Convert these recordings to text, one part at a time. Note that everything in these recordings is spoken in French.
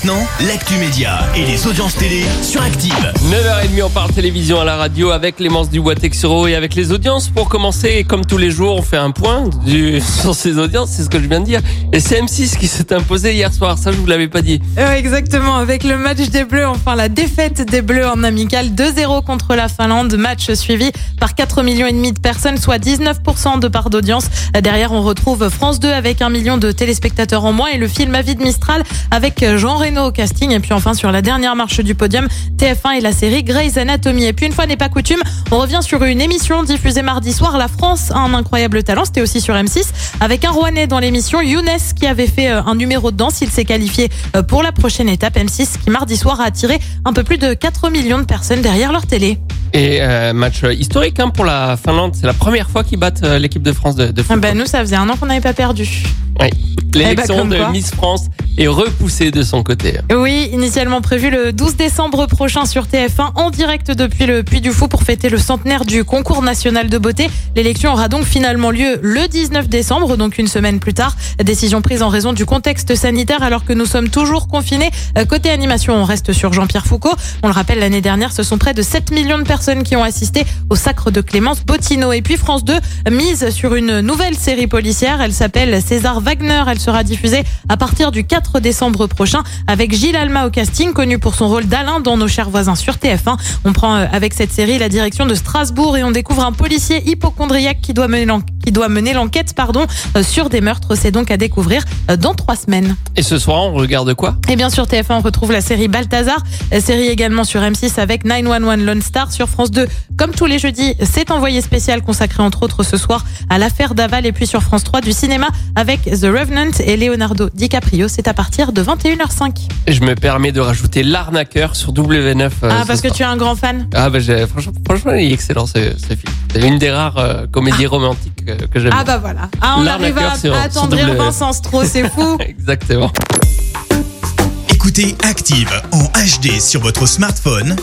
Maintenant, l'actu média et les audiences télé sur Active. 9h30, on parle télévision à la radio avec Clémence Dubois Texero et avec les audiences. Pour commencer, comme tous les jours, on fait un point du, sur ces audiences, c'est ce que je viens de dire. Et c'est M6 qui s'est imposé hier soir, ça je vous l'avais pas dit. Euh, exactement, avec le match des Bleus, enfin la défaite des Bleus en amical 2-0 contre la Finlande, match suivi par 4 millions et demi de personnes, soit 19% de part d'audience. Derrière, on retrouve France 2 avec un million de téléspectateurs en moins et le film Avis de Mistral avec Jean Reno au casting. Et puis enfin, sur la dernière marche du podium, TF1 et la série Grey's Anatomy. Et puis une fois n'est pas coutume, on revient sur une émission diffusée mardi soir. La France a un incroyable talent, c'était aussi sur M6, avec un Rouennais dans l'émission, Younes, qui avait fait euh, un numéro de danse. Il s'est qualifié euh, pour la prochaine étape M6, qui mardi soir a attiré un peu plus de 4 millions de personnes derrière leur télé. Et euh, match historique hein, pour la Finlande, c'est la première fois qu'ils battent l'équipe de France de, de Ah football. bah, nous, ça faisait un an qu'on n'avait pas perdu. Oui. L'élection Eh ben, comme de quoi. Miss France est repoussée de son côté. Oui, initialement prévu le 12 décembre prochain sur TF1 en direct depuis le Puy du Fou pour fêter le centenaire du concours national de beauté. L'élection aura donc finalement lieu le 19 décembre, donc une semaine plus tard. Décision prise en raison du contexte sanitaire alors que nous sommes toujours confinés. Euh, Côté animation, on reste sur Jean-Pierre Foucault. On le rappelle, l'année dernière, ce sont près de 7 millions de personnes qui ont assisté au sacre de Clémence Bottineau. Et puis France 2 mise sur une nouvelle série policière. Elle s'appelle César Wagner. Elle sera diffusée à partir du 4 décembre prochain avec Gilles Alma au casting, connu pour son rôle d'Alain dans Nos chers voisins sur TF1. On prend euh, avec cette série la direction de Strasbourg et on découvre un policier hypochondriaque qui doit mener l'enquête pardon euh, sur des meurtres. C'est donc à découvrir euh, dans trois semaines. Et ce soir, on regarde quoi? Et bien sûr, TF1, on retrouve la série Balthazar, série également sur M6 avec 911 Lone Star sur France 2. Comme tous les jeudis, c'est envoyé spécial consacré entre autres ce soir à l'affaire Daval et puis sur France 3 du cinéma avec The Revenant et Leonardo DiCaprio. C'est à partir de 21h05. Et je me permets de rajouter l'arnaqueur sur W9. euh, ah, ce parce que soir. tu es un grand fan Ah bah j'ai- franchement, franchement, il est excellent ce, ce film. C'est une des rares euh, comédies romantiques euh, que j'aime. Ah bah voilà. Ah, on arrive à, sur- à attendrir W9. Vincent Stroh, c'est fou. Exactement. Écoutez Active en HD sur votre smartphone,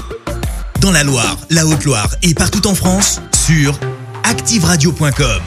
dans la Loire, la Haute-Loire et partout en France, sur activeradio.com.